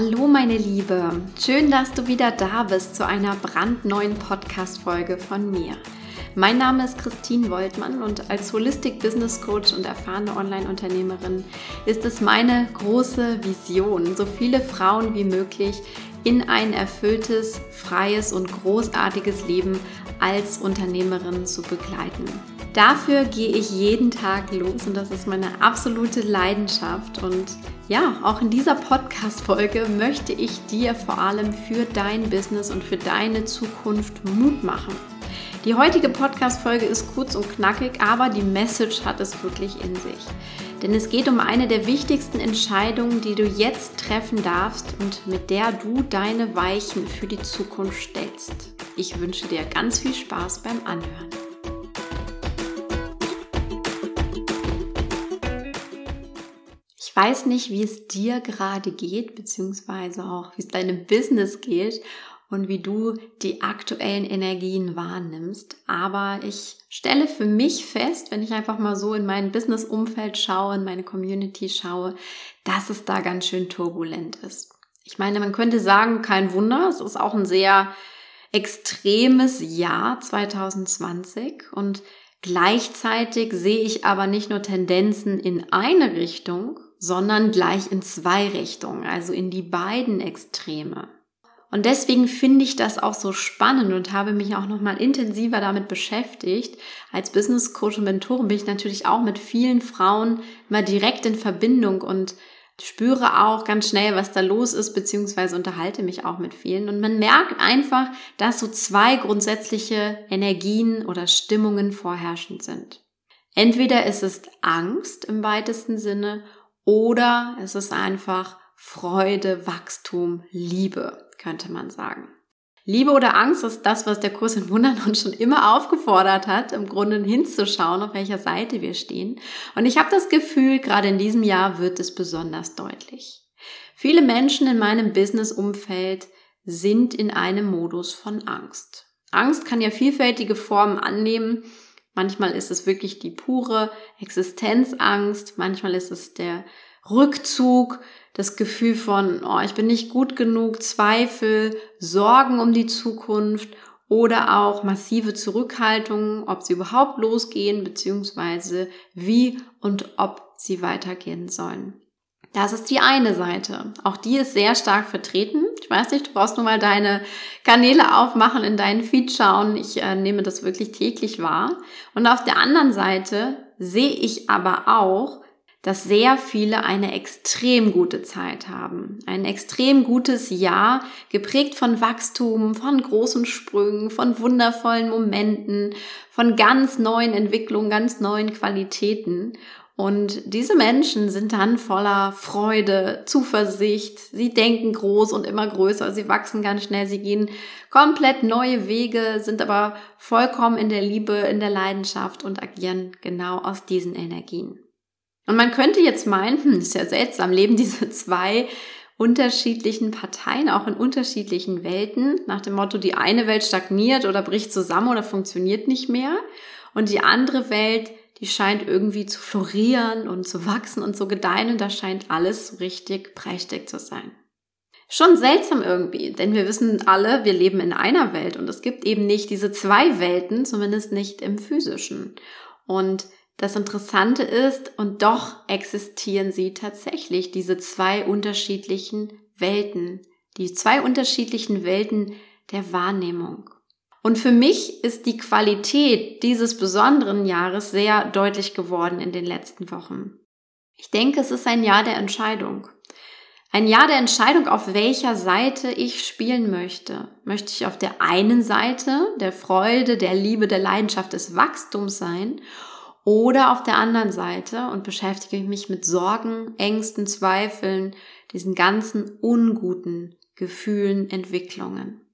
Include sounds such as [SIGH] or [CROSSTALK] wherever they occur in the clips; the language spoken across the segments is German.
Hallo meine Liebe, schön, dass du wieder da bist zu einer brandneuen Podcast-Folge von mir. Mein Name ist Christine Woltmann und als Holistic Business Coach und erfahrene Online-Unternehmerin ist es meine große Vision, so viele Frauen wie möglich in ein erfülltes, freies und großartiges Leben als Unternehmerin zu begleiten. Dafür gehe ich jeden Tag los und das ist meine absolute Leidenschaft. Und ja, auch in dieser Podcast-Folge möchte ich dir vor allem für dein Business und für deine Zukunft Mut machen. Die heutige Podcast-Folge ist kurz und knackig, aber die Message hat es wirklich in sich. Denn es geht um eine der wichtigsten Entscheidungen, die du jetzt treffen darfst und mit der du deine Weichen für die Zukunft stellst. Ich wünsche dir ganz viel Spaß beim Anhören. Weiß nicht, wie es dir gerade geht, beziehungsweise auch, wie es deinem Business geht und wie du die aktuellen Energien wahrnimmst. Aber ich stelle für mich fest, wenn ich einfach mal so in mein Business-Umfeld schaue, in meine Community schaue, dass es da ganz schön turbulent ist. Ich meine, man könnte sagen, kein Wunder, es ist auch ein sehr extremes Jahr 2020 und gleichzeitig sehe ich aber nicht nur Tendenzen in eine Richtung, sondern gleich in zwei Richtungen, also in die beiden Extreme. Und deswegen finde ich das auch so spannend und habe mich auch noch mal intensiver damit beschäftigt. Als Business Coach und Mentorin bin ich natürlich auch mit vielen Frauen mal direkt in Verbindung und spüre auch ganz schnell, was da los ist, beziehungsweise unterhalte mich auch mit vielen. Und man merkt einfach, dass so zwei grundsätzliche Energien oder Stimmungen vorherrschend sind. Entweder ist es Angst im weitesten Sinne oder es ist einfach Freude, Wachstum, Liebe, könnte man sagen. Liebe oder Angst ist das, was der Kurs in Wundern uns schon immer aufgefordert hat, im Grunde hinzuschauen, auf welcher Seite wir stehen. Und ich habe das Gefühl, gerade in diesem Jahr wird es besonders deutlich. Viele Menschen in meinem Business-Umfeld sind in einem Modus von Angst. Angst kann ja vielfältige Formen annehmen. Manchmal ist es wirklich die pure Existenzangst, manchmal ist es der Rückzug, das Gefühl von, oh, ich bin nicht gut genug, Zweifel, Sorgen um die Zukunft oder auch massive Zurückhaltung, ob sie überhaupt losgehen, beziehungsweise wie und ob sie weitergehen sollen. Das ist die eine Seite. Auch die ist sehr stark vertreten. Ich weiß nicht, du brauchst nur mal deine Kanäle aufmachen, in deinen Feed schauen. Ich äh, nehme das wirklich täglich wahr. Und auf der anderen Seite sehe ich aber auch, dass sehr viele eine extrem gute Zeit haben. Ein extrem gutes Jahr, geprägt von Wachstum, von großen Sprüngen, von wundervollen Momenten, von ganz neuen Entwicklungen, ganz neuen Qualitäten. Und diese Menschen sind dann voller Freude, Zuversicht. Sie denken groß und immer größer. Sie wachsen ganz schnell. Sie gehen komplett neue Wege, sind aber vollkommen in der Liebe, in der Leidenschaft und agieren genau aus diesen Energien. Und man könnte jetzt meinen, hm, ist ja seltsam, leben diese zwei unterschiedlichen Parteien auch in unterschiedlichen Welten. Nach dem Motto, die eine Welt stagniert oder bricht zusammen oder funktioniert nicht mehr. Und die andere Welt die scheint irgendwie zu florieren und zu wachsen und zu gedeihen und da scheint alles richtig prächtig zu sein. Schon seltsam irgendwie, denn wir wissen alle, wir leben in einer Welt und es gibt eben nicht diese zwei Welten, zumindest nicht im physischen. Und das Interessante ist, und doch existieren sie tatsächlich, diese zwei unterschiedlichen Welten, die zwei unterschiedlichen Welten der Wahrnehmung. Und für mich ist die Qualität dieses besonderen Jahres sehr deutlich geworden in den letzten Wochen. Ich denke, es ist ein Jahr der Entscheidung. Ein Jahr der Entscheidung, auf welcher Seite ich spielen möchte. Möchte ich auf der einen Seite der Freude, der Liebe, der Leidenschaft des Wachstums sein oder auf der anderen Seite und beschäftige ich mich mit Sorgen, Ängsten, Zweifeln, diesen ganzen unguten Gefühlen, Entwicklungen.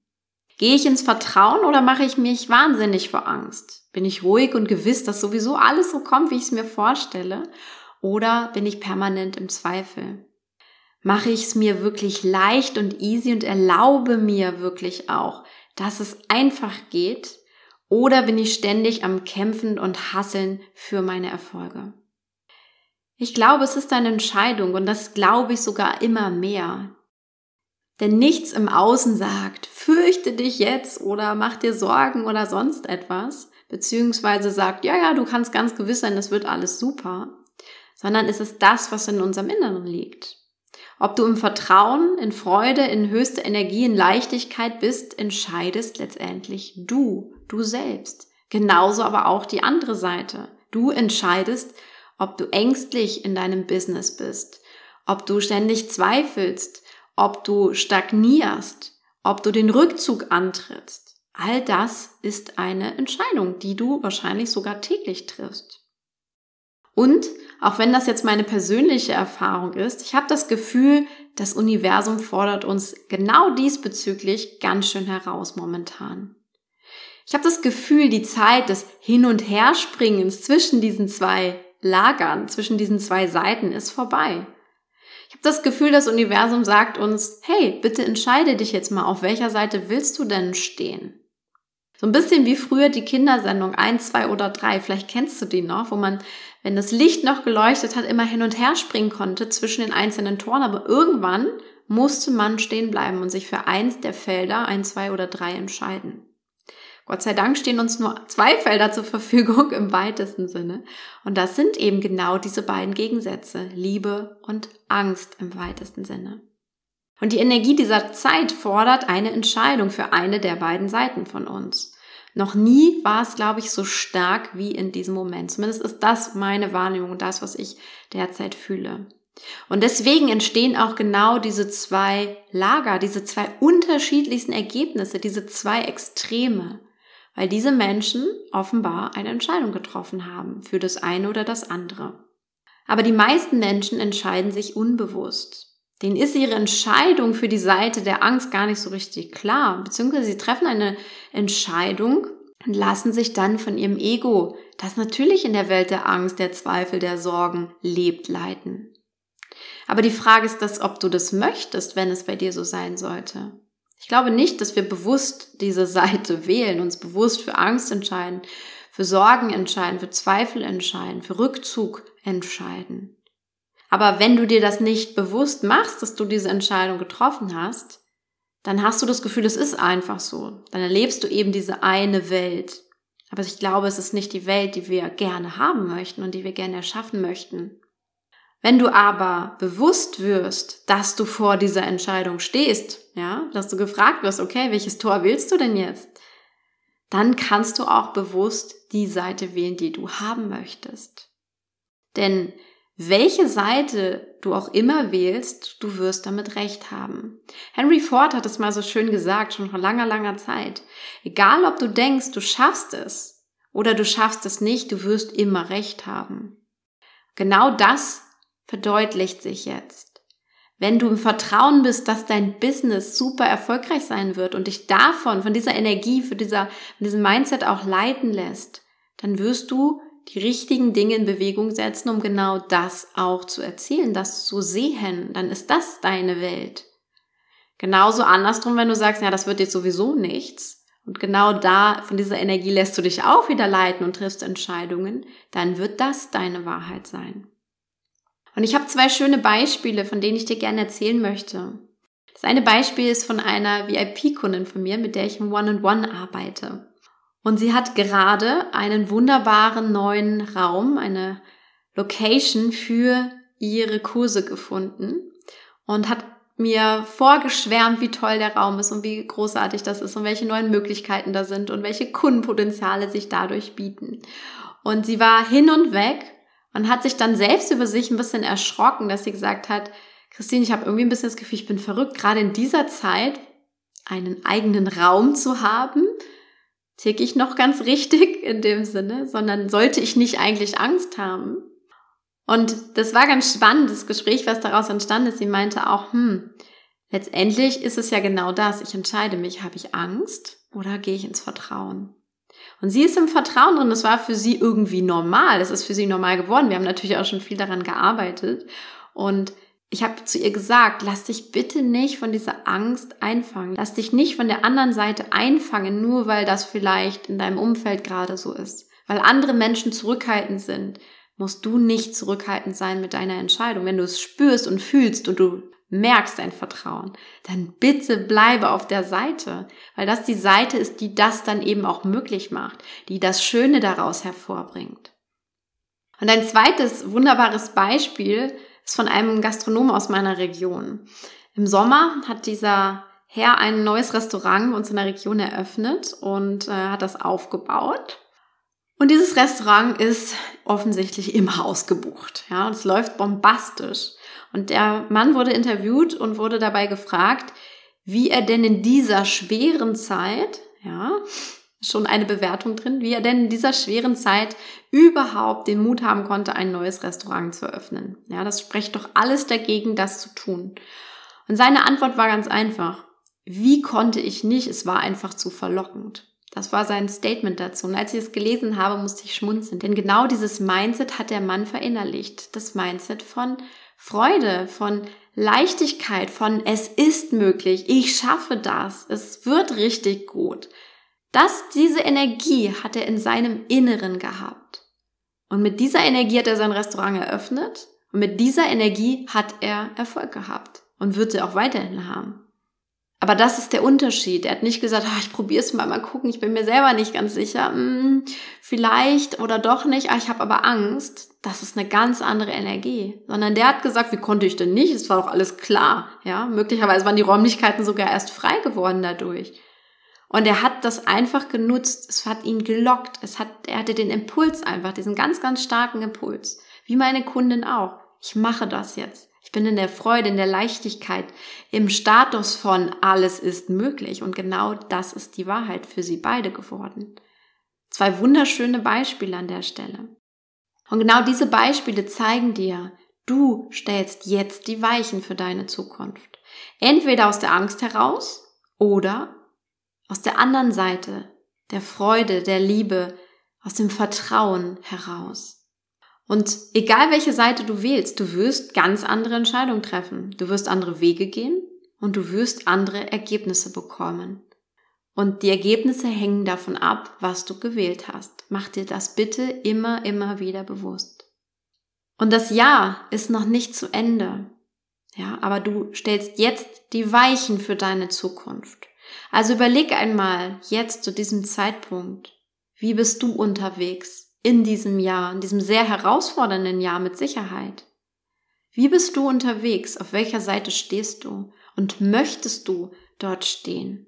Gehe ich ins Vertrauen oder mache ich mich wahnsinnig vor Angst? Bin ich ruhig und gewiss, dass sowieso alles so kommt, wie ich es mir vorstelle? Oder bin ich permanent im Zweifel? Mache ich es mir wirklich leicht und easy und erlaube mir wirklich auch, dass es einfach geht? Oder bin ich ständig am Kämpfen und Hasseln für meine Erfolge? Ich glaube, es ist eine Entscheidung und das glaube ich sogar immer mehr. Denn nichts im Außen sagt, fürchte dich jetzt oder mach dir Sorgen oder sonst etwas, beziehungsweise sagt, ja, ja, du kannst ganz gewiss sein, es wird alles super, sondern es ist das, was in unserem Inneren liegt. Ob du im Vertrauen, in Freude, in höchste Energie, in Leichtigkeit bist, entscheidest letztendlich du, du selbst. Genauso aber auch die andere Seite. Du entscheidest, ob du ängstlich in deinem Business bist, ob du ständig zweifelst, ob du stagnierst, ob du den Rückzug antrittst. All das ist eine Entscheidung, die du wahrscheinlich sogar täglich triffst. Und auch wenn das jetzt meine persönliche Erfahrung ist, ich habe das Gefühl, das Universum fordert uns genau diesbezüglich ganz schön heraus momentan. Ich habe das Gefühl, die Zeit des Hin- und Herspringens zwischen diesen zwei Lagern, zwischen diesen zwei Seiten ist vorbei. Habe das Gefühl, das Universum sagt uns, hey, bitte entscheide dich jetzt mal, auf welcher Seite willst du denn stehen? So ein bisschen wie früher die Kindersendung 1, 2 oder 3, vielleicht kennst du die noch, wo man, wenn das Licht noch geleuchtet hat, immer hin und her springen konnte zwischen den einzelnen Toren, aber irgendwann musste man stehen bleiben und sich für eins der Felder, ein, zwei oder drei entscheiden. Gott sei Dank stehen uns nur zwei Felder zur Verfügung im weitesten Sinne. Und das sind eben genau diese beiden Gegensätze, Liebe und Angst im weitesten Sinne. Und die Energie dieser Zeit fordert eine Entscheidung für eine der beiden Seiten von uns. Noch nie war es, glaube ich, so stark wie in diesem Moment. Zumindest ist das meine Wahrnehmung und das, was ich derzeit fühle. Und deswegen entstehen auch genau diese zwei Lager, diese zwei unterschiedlichsten Ergebnisse, diese zwei Extreme, weil diese Menschen offenbar eine Entscheidung getroffen haben für das eine oder das andere. Aber die meisten Menschen entscheiden sich unbewusst. Denen ist ihre Entscheidung für die Seite der Angst gar nicht so richtig klar, beziehungsweise sie treffen eine Entscheidung und lassen sich dann von ihrem Ego, das natürlich in der Welt der Angst, der Zweifel, der Sorgen lebt, leiten. Aber die Frage ist das, ob du das möchtest, wenn es bei dir so sein sollte. Ich glaube nicht, dass wir bewusst diese Seite [LAUGHS] wählen, uns bewusst für Angst entscheiden, für Sorgen entscheiden, für Zweifel entscheiden, für Rückzug entscheiden. Aber wenn du dir das nicht bewusst machst, dass du diese Entscheidung getroffen hast, dann hast du das Gefühl, es ist einfach so. Dann erlebst du eben diese eine Welt. Aber ich glaube, es ist nicht die Welt, die wir gerne haben möchten und die wir gerne erschaffen möchten. Wenn du aber bewusst wirst, dass du vor dieser Entscheidung stehst, ja, dass du gefragt wirst, okay, welches Tor willst du denn jetzt? Dann kannst du auch bewusst die Seite wählen, die du haben möchtest. Denn welche Seite du auch immer wählst, du wirst damit recht haben. Henry Ford hat es mal so schön gesagt, schon vor langer, langer Zeit. Egal ob du denkst, du schaffst es oder du schaffst es nicht, du wirst immer recht haben. Genau das verdeutlicht sich jetzt. Wenn du im Vertrauen bist, dass dein Business super erfolgreich sein wird und dich davon, von dieser Energie, von, dieser, von diesem Mindset auch leiten lässt, dann wirst du die richtigen Dinge in Bewegung setzen, um genau das auch zu erzielen, das zu sehen, dann ist das deine Welt. Genauso andersrum, wenn du sagst, ja, das wird jetzt sowieso nichts, und genau da, von dieser Energie lässt du dich auch wieder leiten und triffst Entscheidungen, dann wird das deine Wahrheit sein. Und ich habe zwei schöne Beispiele, von denen ich dir gerne erzählen möchte. Das eine Beispiel ist von einer VIP-Kundin von mir, mit der ich im One-on-One -One arbeite. Und sie hat gerade einen wunderbaren neuen Raum, eine Location für ihre Kurse gefunden und hat mir vorgeschwärmt, wie toll der Raum ist und wie großartig das ist und welche neuen Möglichkeiten da sind und welche Kundenpotenziale sich dadurch bieten. Und sie war hin und weg und hat sich dann selbst über sich ein bisschen erschrocken, dass sie gesagt hat, Christine, ich habe irgendwie ein bisschen das Gefühl, ich bin verrückt, gerade in dieser Zeit einen eigenen Raum zu haben, tick ich noch ganz richtig in dem Sinne, sondern sollte ich nicht eigentlich Angst haben? Und das war ganz spannend, das Gespräch, was daraus entstanden ist. Sie meinte auch, hm, letztendlich ist es ja genau das. Ich entscheide mich, habe ich Angst oder gehe ich ins Vertrauen? Und sie ist im Vertrauen drin. Das war für sie irgendwie normal. Das ist für sie normal geworden. Wir haben natürlich auch schon viel daran gearbeitet. Und ich habe zu ihr gesagt, lass dich bitte nicht von dieser Angst einfangen. Lass dich nicht von der anderen Seite einfangen, nur weil das vielleicht in deinem Umfeld gerade so ist. Weil andere Menschen zurückhaltend sind, musst du nicht zurückhaltend sein mit deiner Entscheidung. Wenn du es spürst und fühlst und du merkst dein Vertrauen, dann bitte bleibe auf der Seite, weil das die Seite ist, die das dann eben auch möglich macht, die das Schöne daraus hervorbringt. Und ein zweites wunderbares Beispiel ist von einem Gastronom aus meiner Region. Im Sommer hat dieser Herr ein neues Restaurant bei uns in der Region eröffnet und äh, hat das aufgebaut. Und dieses Restaurant ist offensichtlich immer ausgebucht. Ja, und es läuft bombastisch. Und der Mann wurde interviewt und wurde dabei gefragt, wie er denn in dieser schweren Zeit, ja, schon eine Bewertung drin, wie er denn in dieser schweren Zeit überhaupt den Mut haben konnte, ein neues Restaurant zu öffnen. Ja, das spricht doch alles dagegen, das zu tun. Und seine Antwort war ganz einfach. Wie konnte ich nicht? Es war einfach zu verlockend. Das war sein Statement dazu. Und als ich es gelesen habe, musste ich schmunzeln. Denn genau dieses Mindset hat der Mann verinnerlicht. Das Mindset von Freude, von Leichtigkeit, von es ist möglich, ich schaffe das, es wird richtig gut. Das, diese Energie hat er in seinem Inneren gehabt. Und mit dieser Energie hat er sein Restaurant eröffnet und mit dieser Energie hat er Erfolg gehabt und wird sie auch weiterhin haben. Aber das ist der Unterschied. Er hat nicht gesagt, ah, ich probiere es mal, mal gucken, ich bin mir selber nicht ganz sicher, hm, vielleicht oder doch nicht, ah, ich habe aber Angst. Das ist eine ganz andere Energie. Sondern der hat gesagt, wie konnte ich denn nicht? Es war doch alles klar. Ja, möglicherweise waren die Räumlichkeiten sogar erst frei geworden dadurch. Und er hat das einfach genutzt. Es hat ihn gelockt. Es hat, er hatte den Impuls einfach, diesen ganz, ganz starken Impuls. Wie meine Kundin auch. Ich mache das jetzt. Bin in der Freude, in der Leichtigkeit, im Status von alles ist möglich. Und genau das ist die Wahrheit für sie beide geworden. Zwei wunderschöne Beispiele an der Stelle. Und genau diese Beispiele zeigen dir, du stellst jetzt die Weichen für deine Zukunft. Entweder aus der Angst heraus oder aus der anderen Seite, der Freude, der Liebe, aus dem Vertrauen heraus. Und egal welche Seite du wählst, du wirst ganz andere Entscheidungen treffen. Du wirst andere Wege gehen und du wirst andere Ergebnisse bekommen. Und die Ergebnisse hängen davon ab, was du gewählt hast. Mach dir das bitte immer, immer wieder bewusst. Und das Jahr ist noch nicht zu Ende. Ja, aber du stellst jetzt die Weichen für deine Zukunft. Also überleg einmal jetzt zu diesem Zeitpunkt, wie bist du unterwegs in diesem Jahr, in diesem sehr herausfordernden Jahr mit Sicherheit? Wie bist du unterwegs? Auf welcher Seite stehst du? Und möchtest du dort stehen?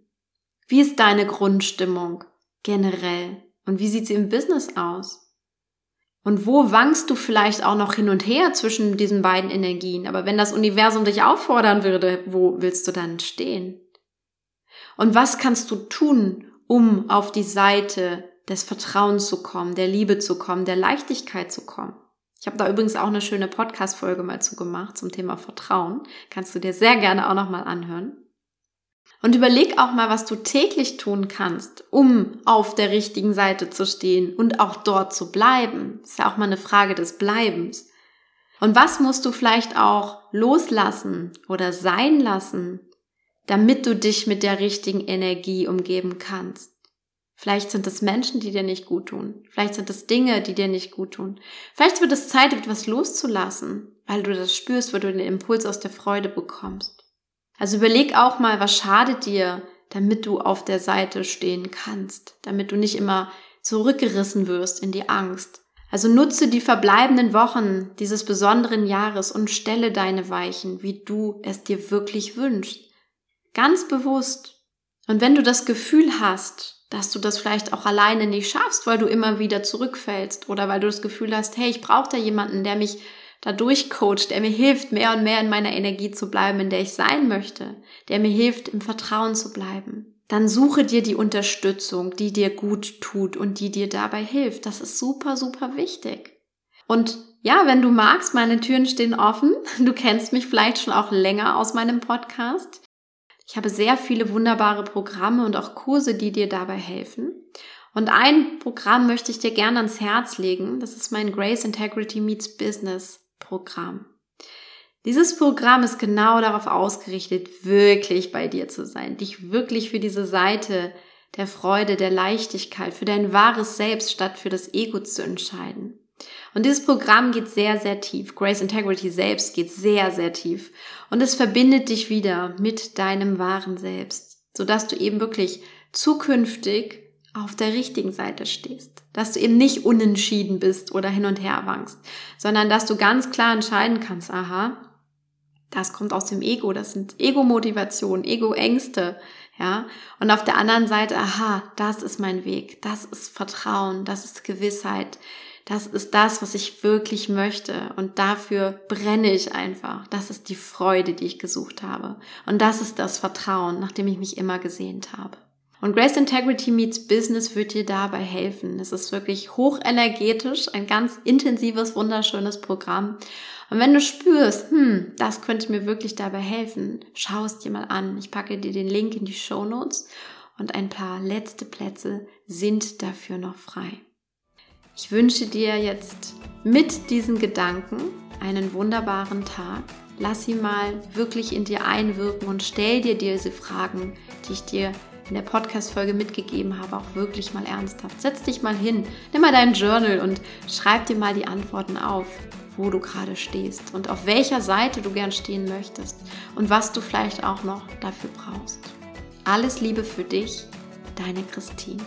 Wie ist deine Grundstimmung generell? Und wie sieht sie im Business aus? Und wo wankst du vielleicht auch noch hin und her zwischen diesen beiden Energien? Aber wenn das Universum dich auffordern würde, wo willst du dann stehen? Und was kannst du tun, um auf die Seite des Vertrauens zu kommen, der Liebe zu kommen, der Leichtigkeit zu kommen? Ich habe da übrigens auch eine schöne Podcast-Folge mal zu gemacht zum Thema Vertrauen. Kannst du dir sehr gerne auch nochmal anhören. Und überleg auch mal, was du täglich tun kannst, um auf der richtigen Seite zu stehen und auch dort zu bleiben. Das ist ja auch mal eine Frage des Bleibens. Und was musst du vielleicht auch loslassen oder sein lassen, damit du dich mit der richtigen Energie umgeben kannst. Vielleicht sind es Menschen, die dir nicht gut tun. Vielleicht sind es Dinge, die dir nicht gut tun. Vielleicht wird es Zeit, etwas loszulassen, weil du das spürst, wo du den Impuls aus der Freude bekommst. Also überleg auch mal, was schadet dir, damit du auf der Seite stehen kannst, damit du nicht immer zurückgerissen wirst in die Angst. Also nutze die verbleibenden Wochen dieses besonderen Jahres und stelle deine Weichen, wie du es dir wirklich wünschst. Ganz bewusst. Und wenn du das Gefühl hast, dass du das vielleicht auch alleine nicht schaffst, weil du immer wieder zurückfällst oder weil du das Gefühl hast, hey, ich brauche da jemanden, der mich da durchcoacht, der mir hilft, mehr und mehr in meiner Energie zu bleiben, in der ich sein möchte, der mir hilft, im Vertrauen zu bleiben. Dann suche dir die Unterstützung, die dir gut tut und die dir dabei hilft. Das ist super, super wichtig. Und ja, wenn du magst, meine Türen stehen offen. [LAUGHS] Du kennst mich vielleicht schon auch länger aus meinem Podcast. Ich habe sehr viele wunderbare Programme und auch Kurse, die dir dabei helfen. Und ein Programm möchte ich dir gerne ans Herz legen. Das ist mein Grace Integrity Meets Business Programm. Dieses Programm ist genau darauf ausgerichtet, wirklich bei dir zu sein, dich wirklich für diese Seite der Freude, der Leichtigkeit, für dein wahres Selbst statt für das Ego zu entscheiden. Und dieses Programm geht sehr, sehr tief. Grace Integrity selbst geht sehr, sehr tief. Und es verbindet dich wieder mit deinem wahren Selbst, sodass du eben wirklich zukünftig auf der richtigen Seite stehst. Dass du eben nicht unentschieden bist oder hin und her wankst, sondern dass du ganz klar entscheiden kannst, aha, das kommt aus dem Ego, das sind Ego-Motivation, Ego-Ängste, ja. Und auf der anderen Seite, aha, das ist mein Weg, das ist Vertrauen, das ist Gewissheit, das ist das, was ich wirklich möchte und dafür brenne ich einfach. Das ist die Freude, die ich gesucht habe. Und das ist das Vertrauen, nach dem ich mich immer gesehnt habe. Und Grace Integrity Meets Business wird dir dabei helfen. Es ist wirklich hochenergetisch, ein ganz intensives, wunderschönes Programm. Und wenn du spürst, hm, das könnte mir wirklich dabei helfen, schau es dir mal an. Ich packe dir den Link in die Show Notes und ein paar letzte Plätze sind dafür noch frei. Ich wünsche dir jetzt mit diesen Gedanken einen wunderbaren Tag. Lass sie mal wirklich in dir einwirken und stell dir diese Fragen, die ich dir in der Podcast-Folge mitgegeben habe, auch wirklich mal ernsthaft. Setz dich mal hin, nimm mal dein Journal und schreib dir mal die Antworten auf, wo du gerade stehst und auf welcher Seite du gern stehen möchtest und was du vielleicht auch noch dafür brauchst. Alles Liebe für dich, deine Christine.